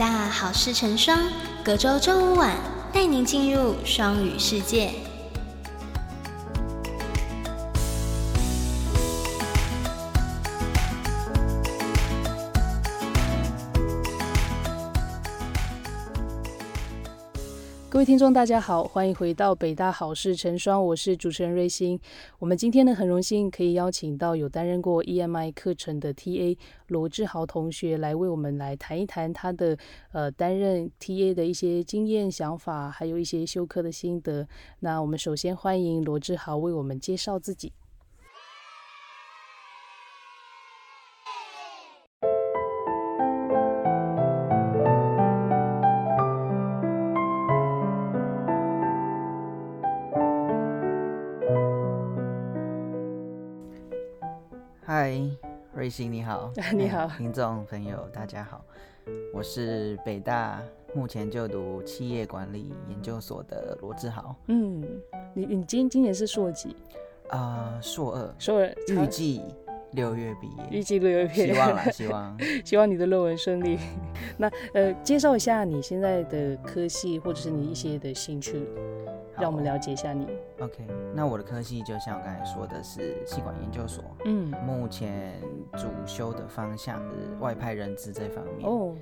大好事成双，隔周周五晚带您进入双语世界。各位听众，大家好，欢迎回到北大好事成双，我是主持人瑞星。我们今天呢，很荣幸可以邀请到有担任过 EMI 课程的 TA 罗志豪同学来为我们来谈一谈他的呃担任 TA 的一些经验、想法，还有一些修课的心得。那我们首先欢迎罗志豪为我们介绍自己。瑞欣你好，你好。听众朋友大家好，我是北大目前就读企业管理研究所的罗志豪，嗯，你你今今年是硕几？啊、硕二，硕二，预计六月毕业。预，计六月毕业。希望啦，希望。希望你的论文顺利。那呃，介绍一下你现在的科系，或者是你一些的兴趣，让我们了解一下你。OK，那我的科系就像我刚才说的是气管研究所，嗯，目前主修的方向是外派人资这方面。哦，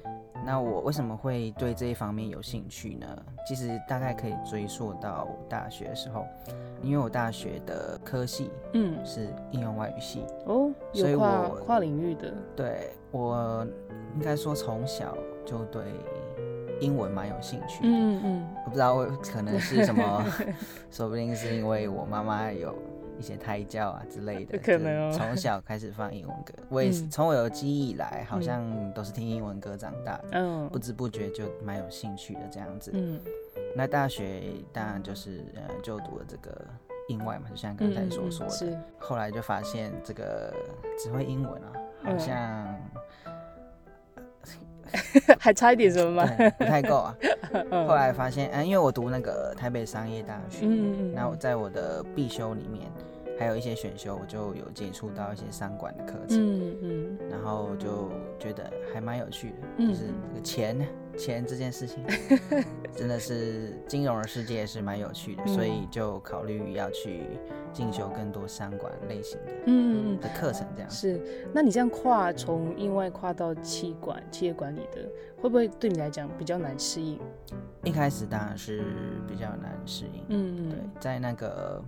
那我为什么会对这一方面有兴趣呢？其实大概可以追溯到大学的时候，因为我大学的科系嗯，是应用外语系，哦，所以我跨领域的，对我应该说从小就对英文蛮有兴趣的。嗯嗯我不知道我可能是什么，说不定是因为我妈妈有一些胎教啊之类的，有 可能从小开始放英文歌。我也是嗯从我有记忆以来，好像都是听英文歌长大的。嗯不知不觉就蛮有兴趣的这样子。嗯那大学当然就是呃就读了这个英外嘛，就像刚才所说的。后来就发现这个只会英文啊，好嗯像、还差一点什么吗？不太够啊。嗯后来发现，嗯、因为我读那个台北商业大学，嗯嗯嗯然后在我的必修里面还有一些选修，我就有接触到一些商管的课程。嗯嗯然后就觉得还蛮有趣的，嗯就是这个钱钱这件事情，真的是金融的世界是蛮有趣的，嗯所以就考虑要去进修更多商管类型的嗯嗯的课程，这样嗯，。是。那你这样跨从英外跨到企管企业管理的，会不会对你来讲比较难适应？一开始当然是比较难适应，嗯对，在那个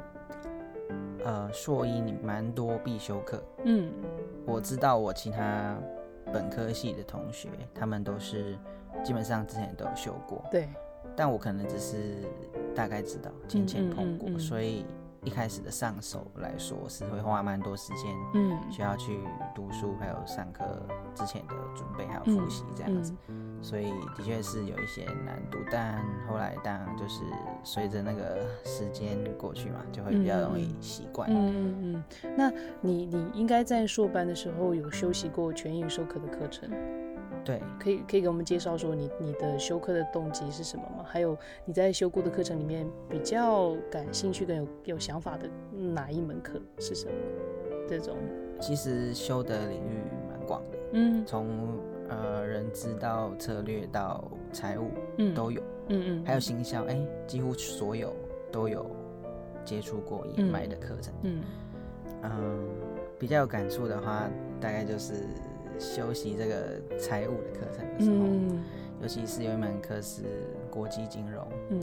呃硕一你蛮多必修课，嗯我知道我其他本科系的同学，他们都是基本上之前都有修过，对，但我可能只是大概知道，浅浅碰过，嗯嗯嗯所以一开始的上手来说是会花蛮多时间，嗯需要去读书，还有上课之前的准备，还有复习这样子，嗯所以的确是有一些难度。但后来当然就是随着那个时间过去嘛，就会比较容易习惯。嗯嗯嗯。那你你应该在硕班的时候有修习过全英授课的课程，对，可以可以给我们介绍说你你的修课的动机是什么吗？还有你在修过的课程里面比较感兴趣跟有有想法的哪一门课是什么？这种，其实修的领域蛮广的，嗯从呃人资到策略到财务嗯都有。嗯嗯，还有行销，哎、几乎所有都有接触过野卖的课程。嗯嗯，比较有感触的话，大概就是修习这个财务的课程的时候，嗯。尤其是有一门课是国际金融，嗯。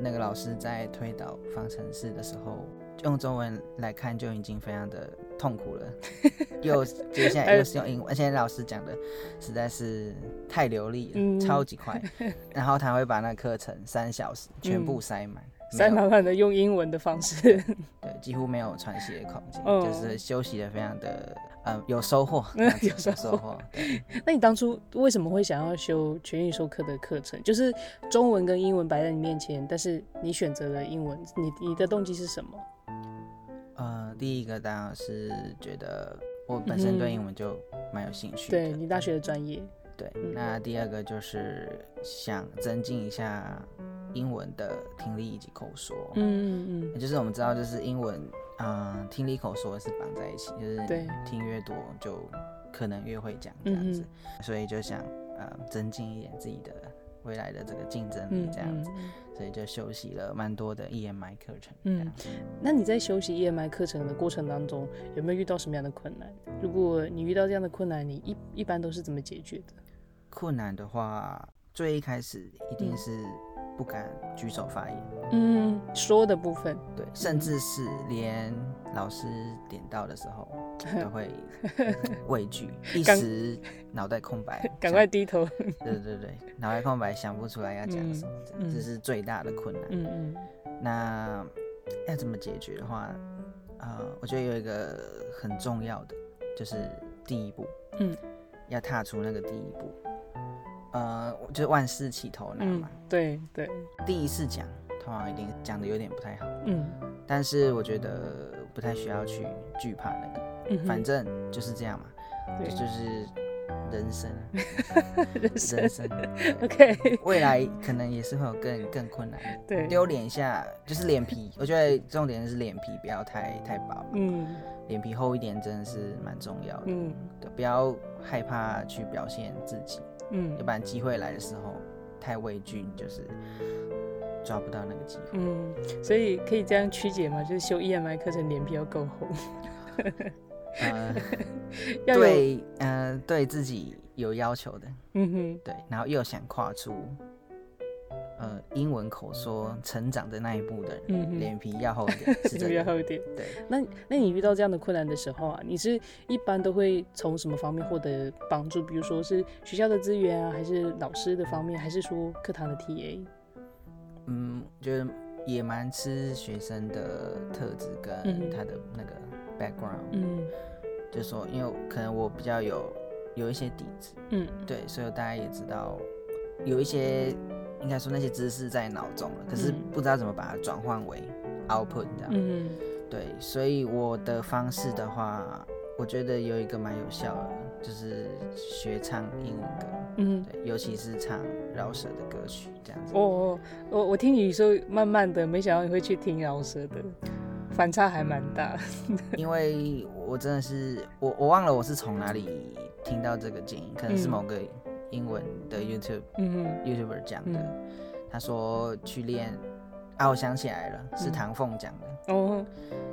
那个老师在推导方程式的时候，用中文来看就已经非常的痛苦了，又接下来又是用英文，而且老师讲的实在是太流利了，嗯。超级快，然后他会把那课程三小时全部塞满，塞满满的用英文的方式，对，几乎没有喘息的空间，嗯。就是休息的非常的呃 有收获，有收获，那你当初为什么会想要修全英授课的课程？就是中文跟英文摆在你面前，但是你选择了英文，你你的动机是什么？呃，第一个当然是觉得我本身对英文就蛮有兴趣的，对你大学的专业，对，嗯那第二个就是想增进一下英文的听力以及口说。嗯嗯嗯就是我们知道，就是英文，嗯、听力口说是绑在一起，就是对听越多就可能越会讲这样子，所以就想呃增进一点自己的未来的这个竞争力这样子，所以就休息了蛮多的 EMI 课程。嗯，那你在休息 EMI 课程的过程当中，有没有遇到什么样的困难？如果你遇到这样的困难，你一一般都是怎么解决的？困难的话，最一开始一定是。不敢举手发言，嗯，说的部分，对，甚至是连老师点到的时候 都会畏惧，一时脑袋空白，赶快低头。对对对，脑袋空白，想不出来要讲什么，这是最大的困难。嗯嗯，那要怎么解决的话，呃，我觉得有一个很重要的，就是第一步，嗯，要踏出那个第一步。呃，就是万事起头难嘛。对对，第一次讲，通常一定讲的有点不太好。嗯，但是我觉得不太需要去惧怕那个，反正就是这样嘛。对，就是 人生，人生。OK，未来可能也是会有更更困难的。对，丢脸一下，就是脸皮。我觉得重点是脸皮不要太太薄。嗯，脸皮厚一点真的是蛮重要的。嗯，对，不要害怕去表现自己。嗯，要不然机会来的时候太畏惧，你就是抓不到那个机会。嗯，所以可以这样曲解吗？就是修 EMI 课程脸皮要够厚。呃，对，呃，对自己有要求的。嗯哼，对，然后又想跨出。呃，英文口说成长的那一步的人，脸皮要厚一点，脸皮要厚一点。对，那那你遇到这样的困难的时候啊，你是一般都会从什么方面获得帮助？比如说是学校的资源啊，还是老师的方面，还是说课堂的 TA？嗯，觉得也蛮吃学生的特质跟他的那个 background。嗯，就说因为可能我比较有有一些底子，嗯，对，所以大家也知道有一些。应该说那些知识在脑中了，可是不知道怎么把它转换为 output 这样。嗯，对，所以我的方式的话，我觉得有一个蛮有效的，就是学唱英文歌。嗯，对，尤其是唱饶舌的歌曲这样子。哦，我我听你说慢慢的，没想到你会去听饶舌的，反差还蛮大。因为我真的是我我忘了我是从哪里听到这个建议，可能是某个。英文的 YouTube 嗯 YouTuber 讲的，他说去练啊，我想起来了，是唐凤讲的。哦，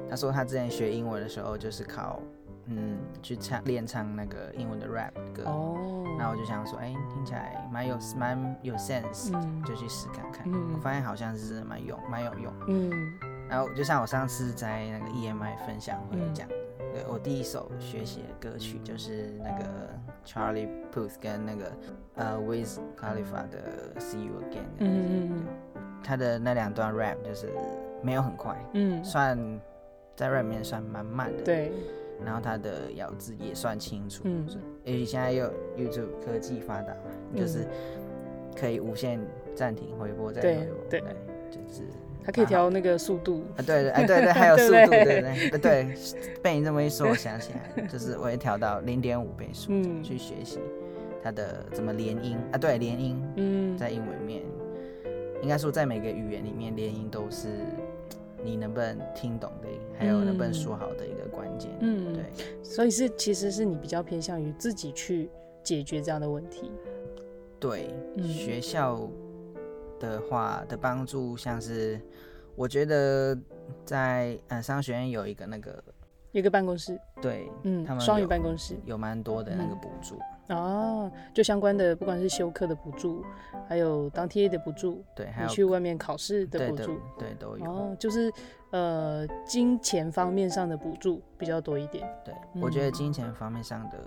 他说他之前学英文的时候，就是靠嗯去唱练唱那个英文的 rap 歌。哦，那我就想说，哎，听起来蛮有蛮有 sense，就去试看看。我发现好像是蛮用蛮有用。嗯，然后就像我上次在那个 EMI 分享会讲。我第一首学习的歌曲就是那个 Charlie Puth 跟那个呃 Wiz Khalifa 的 See You Again。嗯嗯嗯。他的那两段 rap 就是没有很快，嗯，算在 rap 面算蛮慢的。对。然后他的咬字也算清楚。嗯。尤其现在又 YouTube 科技发达嘛，就是可以无限暂停、回播再回播。对对。就是。它可以调那个速度。啊，对对，哎对对，还有速度，对对？对，被你这么一说，我想起来，就是我也调到零点五倍速去学习它的怎么连音啊，对，连音，嗯，在英文面，应该说在每个语言里面，连音都是你能不能听懂的，还有能不能说好的一个关键，嗯，对，所以是其实是你比较偏向于自己去解决这样的问题，对，学校。的话的帮助，像是我觉得在呃商学院有一个那个一个办公室，对，嗯，他们双语办公室有蛮多的那个补助。哦，就相关的，不管是修课的补助，还有当 T A 的补助，对，还有去外面考试的补助，对，都有。哦，就是呃，金钱方面上的补助比较多一点。对，我觉得金钱方面上的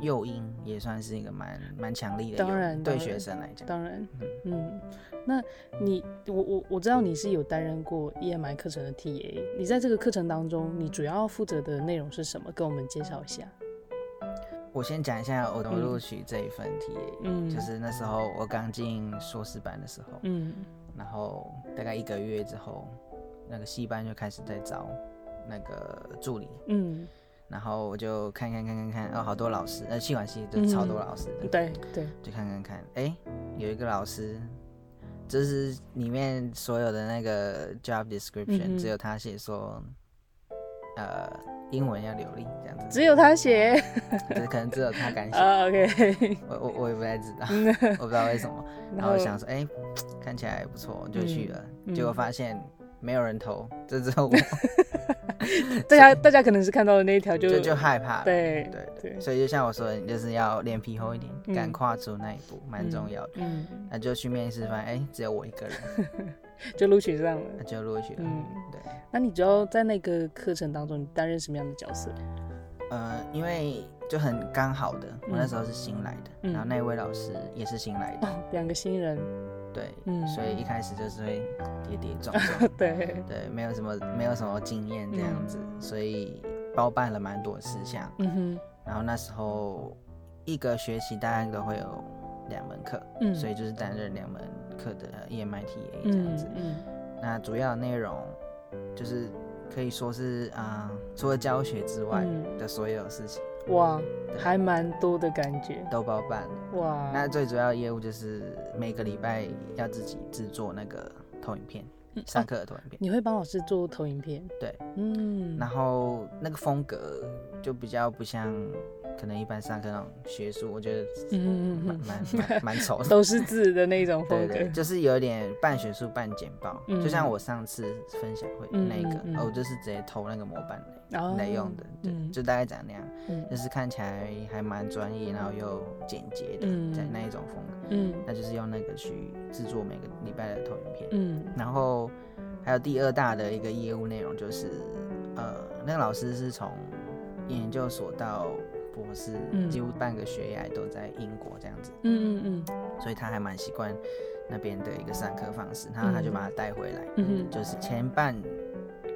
诱因也算是一个蛮蛮强力的，当然，对学生来讲，当然，嗯，那你，我我我知道你是有担任过 E M I 课程的 T A，你在这个课程当中，你主要负责的内容是什么？跟我们介绍一下。我先讲一下我怎么录取这一份题，嗯，就是那时候我刚进硕士班的时候，嗯，然后大概一个月之后，那个系班就开始在招那个助理，嗯，然后我就看看看看看，哦，好多老师，那气管系就超多老师的，对对，就看看看，哎，有一个老师，就是里面所有的那个 job description，只有他写说，呃。英文要流利这样子。只有他写，对，可能只有他敢写。啊，OK，我我我也不太知道，我不知道为什么。然后想说，哎，看起来不错，就去了。结果发现没有人投，这只有我。大家大家可能是看到的那一条就就害怕。对对对。所以就像我说的，你就是要脸皮厚一点，敢跨出那一步，蛮重要的。嗯。那就去面试，发现哎，只有我一个人。就录取上了，就录取了。嗯，对。那你主要在那个课程当中，你担任什么样的角色？呃，因为就很刚好的，我那时候是新来的，然后那位老师也是新来的，两个新人。对，嗯，所以一开始就是会跌跌撞撞，对对，没有什么没有什么经验这样子，所以包办了蛮多事项。嗯哼。然后那时候一个学期大概都会有两门课，嗯，所以就是担任两门。课的 EMITA 这样子，嗯，那主要内容就是可以说是啊，除了教学之外的所有事情，哇，还蛮多的感觉，都包办了，哇。那最主要业务就是每个礼拜要自己制作那个投影片，上课的投影片，你会帮老师做投影片？对，嗯，然后那个风格就比较不像。可能一般上课那种学术，我觉得嗯蛮蛮蛮丑，都是字的那种风格，就是有点半学术半简报。就像我上次分享会那个，我就是直接偷那个模板来用的，就就大概长那样，就是看起来还蛮专业，然后又简洁的在那一种风格。嗯，那就是用那个去制作每个礼拜的投影片。嗯，然后还有第二大的一个业务内容就是，呃，那个老师是从研究所到博士几乎半个学业都在英国这样子，嗯嗯嗯，所以他还蛮习惯那边的一个上课方式，然后他就把他带回来，嗯就是前半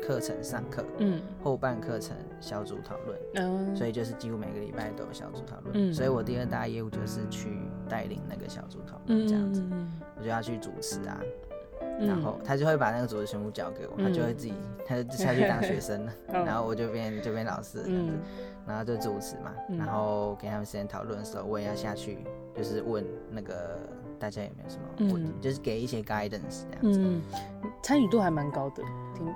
课程上课，嗯，后半课程小组讨论，嗯，所以就是几乎每个礼拜都有小组讨论，嗯，所以我第二大业务就是去带领那个小组讨论这样子，我就要去主持啊，然后他就会把那个组织全部交给我，他就会自己他就下去当学生了，然后我就变就变老师这样子。然后就主持嘛，然后给他们时间讨论的时候，我也要下去，就是问那个大家有没有什么问题，就是给一些 guidance 这样子。嗯，参与度还蛮高的，挺，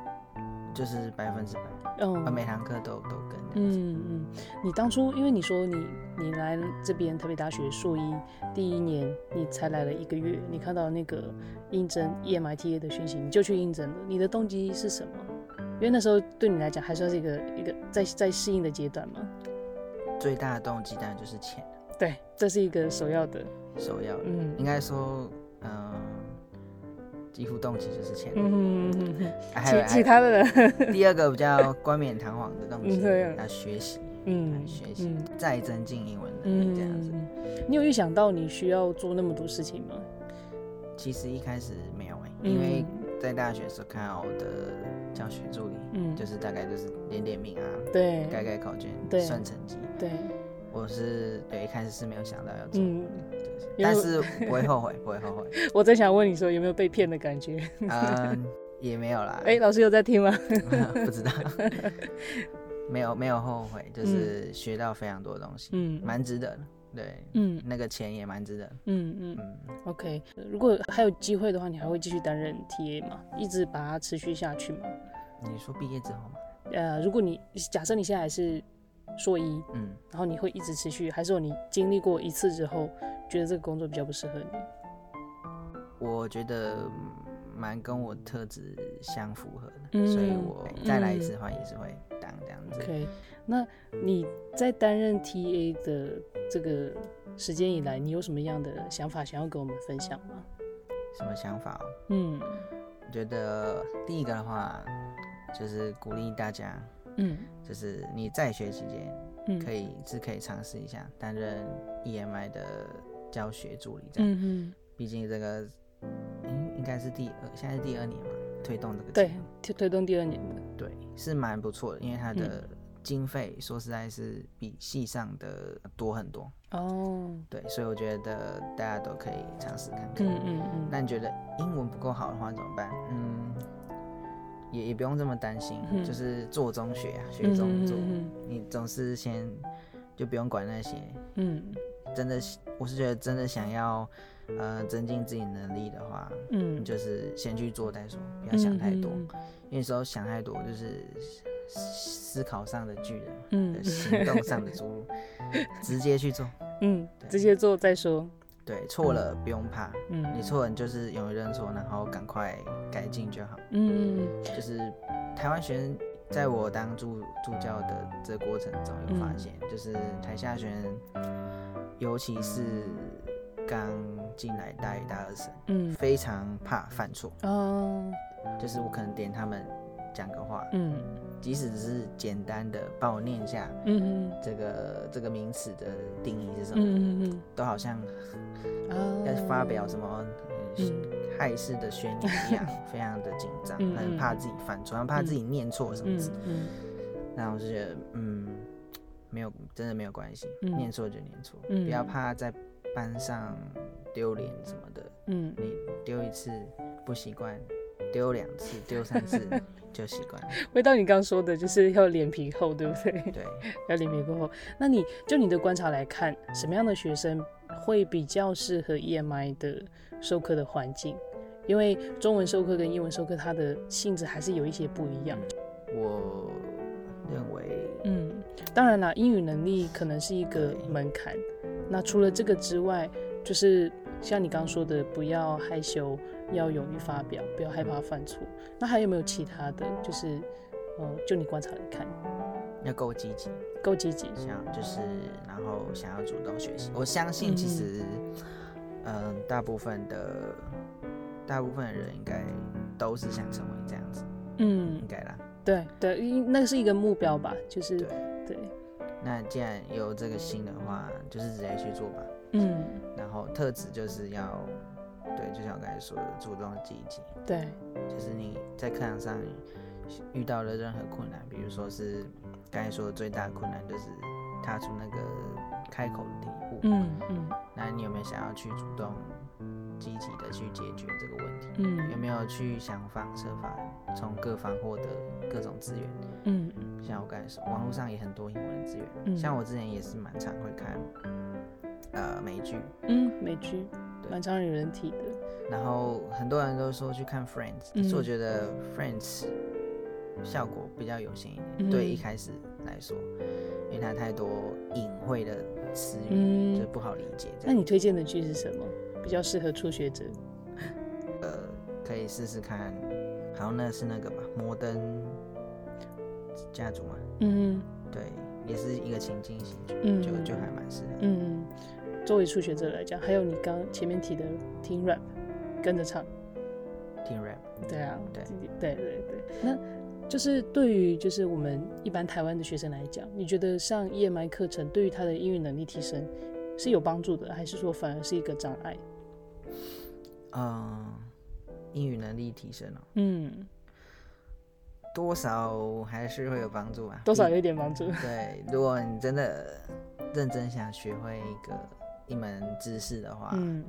就是百分之百，嗯，每堂课都都跟。嗯嗯，你当初因为你说你你来这边台北大学硕一第一年，你才来了一个月，你看到那个应征 EMITA 的讯息，你就去应征了，你的动机是什么？因为那时候对你来讲还算是一个一个在在适应的阶段嘛。最大的动机当然就是钱。对，这是一个首要的。首要，嗯，应该说，嗯，几乎动机就是钱。嗯嗯嗯。还有其他的人。第二个比较冠冕堂皇的动机，要学习，嗯，学习，再增进英文能力这样子。你有预想到你需要做那么多事情吗？其实一开始没有哎，因为在大学时候看到的。教学助理，嗯，就是大概就是点点名啊，对，改改考卷，对，算成绩，对。我是对一开始是没有想到要做，嗯，但是不会后悔，不会后悔。我在想问你说有没有被骗的感觉？嗯，也没有啦。哎，老师有在听吗？不知道，没有没有后悔，就是学到非常多东西，嗯，蛮值得的。对，嗯，那个钱也蛮值得。嗯嗯嗯。OK，如果还有机会的话，你还会继续担任 TA 吗？一直把它持续下去吗？你说毕业之后吗？呃，如果你假设你现在还是硕一，嗯，然后你会一直持续，还是说你经历过一次之后，觉得这个工作比较不适合你？我觉得蛮跟我特质相符合的，所以我再来一次的话也是会当这样子。OK，那你在担任 TA 的？这个时间以来，你有什么样的想法想要跟我们分享吗？什么想法？嗯，我觉得第一个的话，就是鼓励大家，嗯，就是你在学期间，嗯，可以是可以尝试一下担任 EMI 的教学助理，这样，嗯毕竟这个应应该是第二，现在是第二年嘛，推动这个，对，推推动第二年的，对，是蛮不错的，因为它的。经费说实在是比系上的多很多哦，对，所以我觉得大家都可以尝试看看。嗯嗯嗯。那你觉得英文不够好的话怎么办？嗯，也也不用这么担心，就是做中学啊，学中做。你总是先就不用管那些。嗯。真的，我是觉得真的想要呃增进自己能力的话，嗯，就是先去做再说，不要想太多。因为有时候想太多就是。思考上的巨人，嗯行动上的侏儒，直接去做。嗯，对直接做再说。对，错了不用怕，嗯，你错了你就是勇于认错，然后赶快改进就好。嗯就是台湾学生在我当助助教的这个过程中有发现，就是台下学生，尤其是刚进来大一、大二生，嗯非常怕犯错。哦就是我可能点他们讲个话，嗯。即使只是简单的帮我念一下嗯这个这个名词的定义是什嗯么，嗯嗯都好像嗯要发表什么。呃嗯。害事的宣言一样，非常的紧张，嗯很怕自己犯错，很怕自己念错什么嗯字。嗯。那我就觉得，嗯，没有，真的没有关系，嗯。念错就念错，嗯。不要怕在班上丢脸什么的。嗯。你丢一次不习惯，丢两次、丢三次 就习惯了。回到你刚刚说的，就是要脸皮厚，对不对？对，要脸皮够厚。那你就你的观察来看，什么样的学生会比较适合 EMI 的授课的环境？因为中文授课跟英文授课，它的性质还是有一些不一样。我认为，嗯，当然啦，英语能力可能是一个门槛。那除了这个之外，就是像你刚刚说的，不要害羞，要勇于发表，不要害怕犯错。那还有没有其他的？就是，呃，就你观察来看，要够积极，够积极。想就是然后想要主动学习。我相信其实，嗯、大部分的大部分的人应该都是想成为这样子，嗯应，该啦。对对，因那是一个目标吧，就是对，对，那既然有这个心的话，就是直接去做吧。嗯，然后特质就是要，对，就像我刚才说的，主动积极。对，就是你在课堂上遇到了任何困难，比如说是刚才说的最大的困难就是踏出那个开口的第一步，嗯嗯。那你有没有想要去主动积极的去解决这个问题？嗯。有没有去想方设法从各方获得各种资源？嗯。像我刚才说，网络上也很多英文的资源，嗯。像我之前也是蛮常会看呃美剧，嗯，美剧。对蛮常有人提的，然后很多人都说去看 Friends，可嗯是我觉得 Friends 效果比较有限一点，嗯对一开始来说，因为它太多隐晦的词语，嗯就不好理解。那你推荐的剧是什么？比较适合初学者？呃，可以试试看。好像那是那个吧，摩登家族嘛，嗯对，也是一个情境型剧，嗯就就还蛮适合。嗯，作为初学者来讲，还有你刚前面提的听 rap，跟着唱，听 rap，对啊，对。对对对对，那就是对于就是我们一般台湾的学生来讲，你觉得上 EMI 课程对于他的英语能力提升是有帮助的，还是说反而是一个障碍？嗯，英语能力提升哦，嗯，多少还是会有帮助吧，多少有一点帮助。对，如果你真的认真想学会一个一门知识的话，嗯。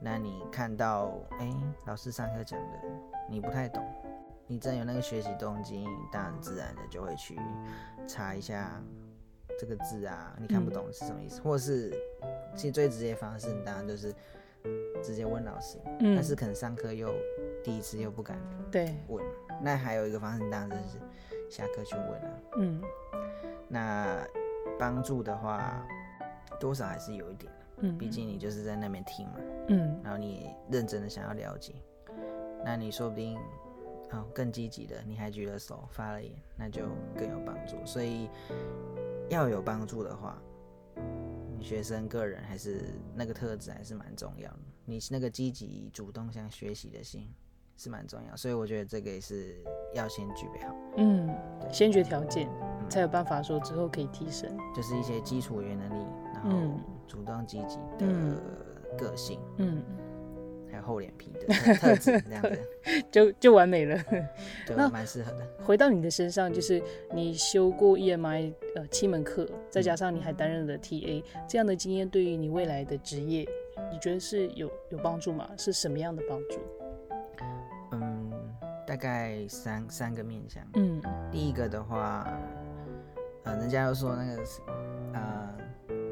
那你看到哎、老师上课讲的你不太懂，你真有那个学习动机，当然自然的就会去查一下这个字啊，你看不懂是什么意思，或者是其实最直接的方式，你当然就是直接问老师，嗯，但是可能上课又第一次又不敢对，问，那还有一个方式，你当然就是下课去问啊。嗯。那帮助的话，多少还是有一点的，嗯，毕竟你就是在那边听嘛，嗯然后你认真的想要了解，那你说不定哦更积极的，你还举了手发了言，那就更有帮助。所以要有帮助的话，你学生个人还是那个特质还是蛮重要的，你那个积极主动想学习的心是蛮重要，所以我觉得这个也是要先具备好。嗯，先决条件嗯才有办法说之后可以提升。就是一些基础语言能力，然后嗯主动积极的嗯个性，嗯，还有厚脸皮的特特质，这样子就就完美了。对蛮适合的。回到你的身上，就是你修过 EMI 呃七门课，再加上你还担任了 TA，这样的经验对于你未来的职业，你觉得是有有帮助吗？是什么样的帮助？嗯，大概三三个面向。嗯第一个的话，呃，人家又说那个是，呃，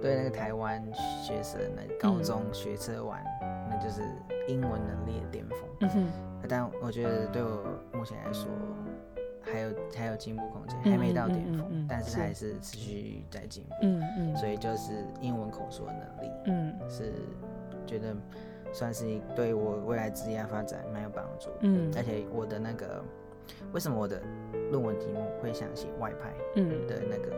对那个台湾学生那个高中学车完，那就是英文能力的巅峰。嗯哼但我觉得对我目前来说，还有还有进步空间，还没到巅峰，但是还是持续在进步。嗯嗯，所以就是英文口说能力嗯是觉得算是对我未来职业发展蛮有帮助。嗯而且我的那个为什么我的论文题目会想写外派嗯的那个，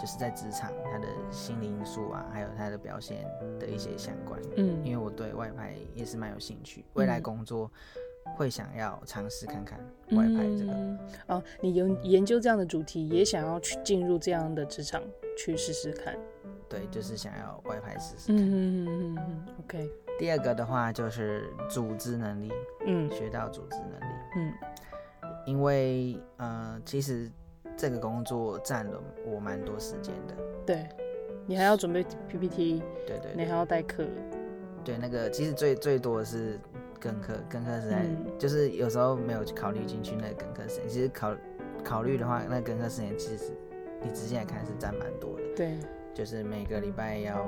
就是在职场他的心理因素啊，还有他的表现的一些相关。嗯因嗯为我对外派也是蛮有兴趣，未来工作会想要尝试看看外派这个。嗯哦，你研研究这样的主题，也想要去进入这样的职场去试试看。对，就是想要外派试试看。嗯嗯嗯嗯，OK，第二个的话就是组织能力，嗯学到组织能力。嗯因为呃，其实这个工作占了我蛮多时间的。对，你还要准备 PPT，对对对你还要代课，对，那个其实最最多的是跟课，跟课时间、嗯。就是有时候没有考虑进去那个跟课时间。其实考考虑的话，那个跟课时间其实你直接来看是占蛮多的，对，就是每个礼拜要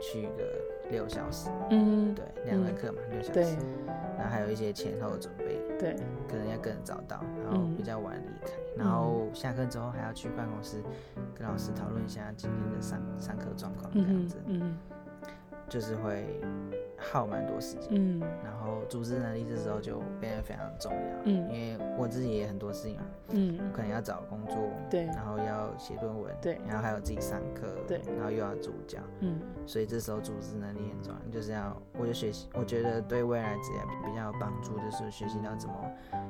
去个六小时，嗯。对，两个课嘛，六小对。时，然后还有一些前后准备，对，可能要更早到，然后嗯。比较晚离开，然后下课之后还要去办公室跟老师讨论一下今天的上上课状况，这样嗯子，嗯就是会耗蛮多时间。嗯。然后组织能力这时候就变得非常重要，嗯。因为我自己也很多事情嘛，嗯。可能要找工作，对。然后要写论文，对。然后还有自己上课，对。然后又要助教，嗯。所以这时候组织能力很重要，就是要我就学习，我觉得对未来职业比较有帮助，就是学习到怎么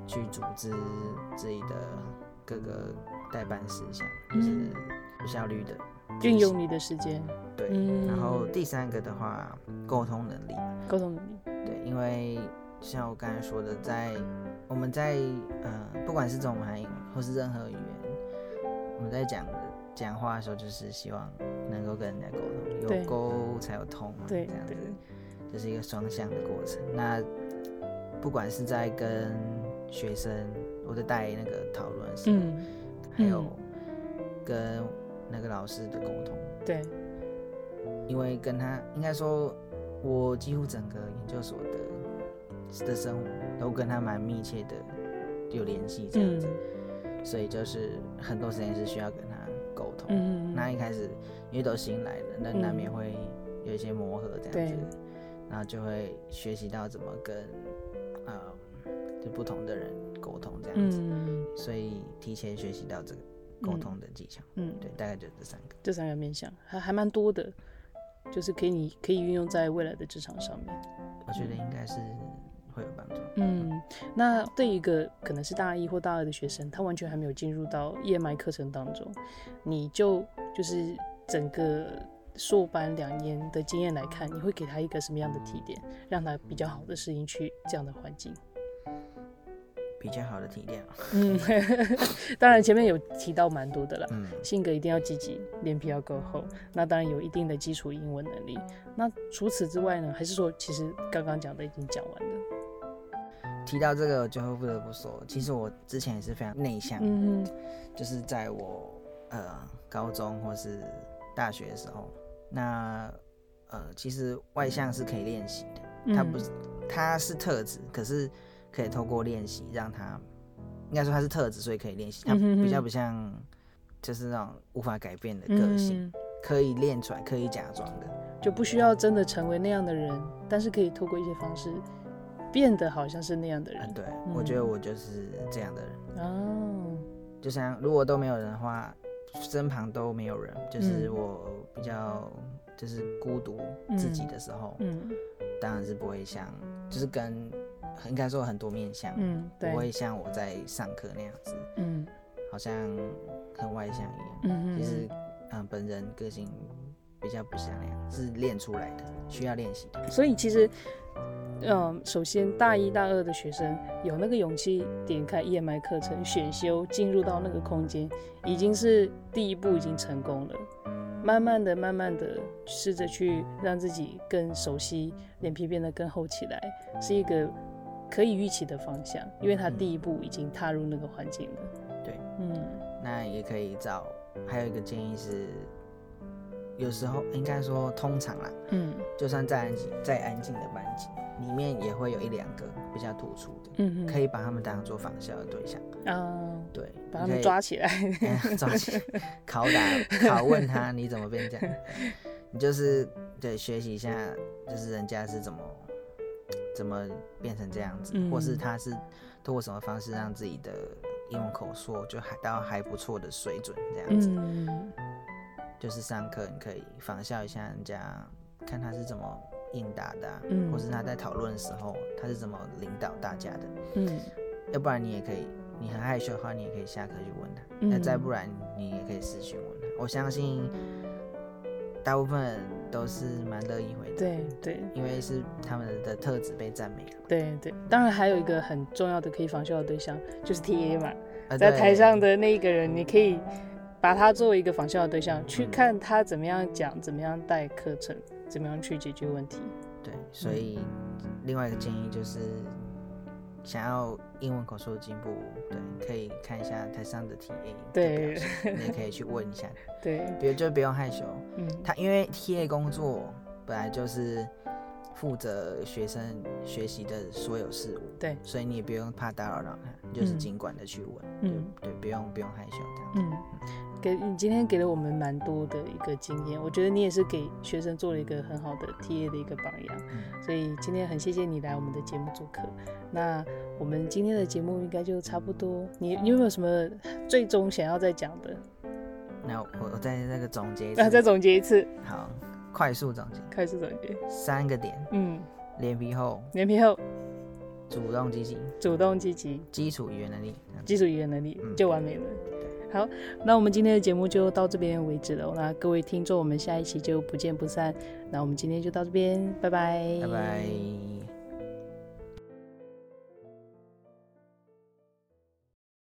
去组织自己的各个代办事项，就是有效率的运用你的时间，对。嗯，然后第三个的话，沟通能力，沟通能力，对，因为像我刚才说的，在我们在呃，不管是中文还是，或是任何语言，我们在讲的讲话的时候，就是希望能够跟人家沟通，有沟才有通嘛，对对这样子，这是一个双向的过程。那不管是在跟学生，我在带那个讨论的时候，嗯还有嗯跟那个老师的沟通，对，因为跟他应该说，我几乎整个研究所的的生活都跟他蛮密切的有联系这样子，嗯。所以就是很多时间是需要跟他沟通。嗯那一开始因为都新来的，那嗯难免会有一些磨合这样对子，然后就会学习到怎么跟呃就不同的人沟通这样子，嗯。所以提前学习到这个沟通的技巧。嗯，对，大概就这三个。这三个面向还还蛮多的，就是可以你可以运用在未来的职场上面。我觉得应该是会有帮助。嗯，那对一个可能是大一或大二的学生，他完全还没有进入到 EMI 课程当中，你就就是整个硕班两年的经验来看，你会给他一个什么样的提点，让他比较好的适应去这样的环境？比较好的体谅。嗯，当然前面有提到蛮多的啦，嗯，性格一定要积极，脸皮要够厚。那当然有一定的基础英文能力。那除此之外呢？还是说其实刚刚讲的已经讲完了？提到这个，我就会不得不说，其实我之前也是非常内向，嗯就是在我呃高中或是大学的时候，那呃其实外向是可以练习的，嗯，它不是它是特质，可是可以透过练习让他，应该说他是特质，所以可以练习，它嗯哼哼比较不像就是那种无法改变的个性，嗯可以练出来，可以假装的。就不需要真的成为那样的人，但是可以透过一些方式变得好像是那样的嗯，人。对，我觉得我就是这样的人。哦，就像如果都没有人的话，身旁都没有人，就是嗯。我比较就是孤独自己的时候，嗯。当然是不会像，就是跟应该说很多面向，嗯，对，不会像我在上课那样子，嗯好像很外向一样。嗯嗯，其实，嗯、本人个性比较不像那样，是练出来的，需要练习的。所以其实，嗯，首先大一大二的学生有那个勇气点开 EMI 课程选修，进入到那个空间，已经是第一步，已经成功了。慢慢的、慢慢的试着去让自己更熟悉，脸皮变得更厚起来，是一个可以预期的方向，因为他第一步已经踏入那个环境了。对，嗯那也可以找，还有一个建议是，有时候应该说通常啦，嗯就算再安静、再安静的班级，里面也会有一两个比较突出的，嗯可以把他们当做仿效的对象。啊，对，把他们抓起来。哎 抓起来，拷打、拷问他你怎么变这样？你就是对学习一下，就是人家是怎么怎么变成这样子，嗯或是他是通过什么方式让自己的英文口说就还到还不错的水准这样子。嗯就是上课你可以仿效一下人家，看他是怎么应答的、啊，嗯或是他在讨论的时候他是怎么领导大家的。嗯要不然你也可以，你很害羞的话，你也可以下课去问他。嗯那再不然，你也可以私讯问他。我相信大部分人都是蛮乐意回答，对对。因为是他们的特质被赞美了。对对，当然还有一个很重要的可以仿效的对象就是 TA 嘛，呃在台上的那一个人，你可以把他作为一个仿效的对象，去嗯。看他怎么样讲，怎么样带课程，怎么样去解决问题。对，所以另外一个建议就是，想要英文口说的进步，对，可以看一下台上的 TA 的对。你也可以去问一下，对，比如就不用害羞，嗯。他因为 TA 工作本来就是负责学生学习的所有事物，对。所以你也不用怕打扰到他，你就是嗯。尽管的去问，嗯。对对，不用不用害羞这样子。嗯，给你今天给了我们蛮多的一个经验，我觉得你也是给学生做了一个很好的 TA 的一个榜样。嗯，所以今天很谢谢你来我们的节目做客。那我们今天的节目应该就差不多。你你有没有什么最终想要再讲的？那我我再那个总结一啊，再次，总结一次，好，快速总结快速总结。三个点：嗯，脸皮厚、脸皮厚，主动积极、主动积极，基础语言能力。基础语言能力嗯就完美了。好，那我们今天的节目就到这边为止了。那各位听众，我们下一期就不见不散。那我们今天就到这边，拜拜，拜拜。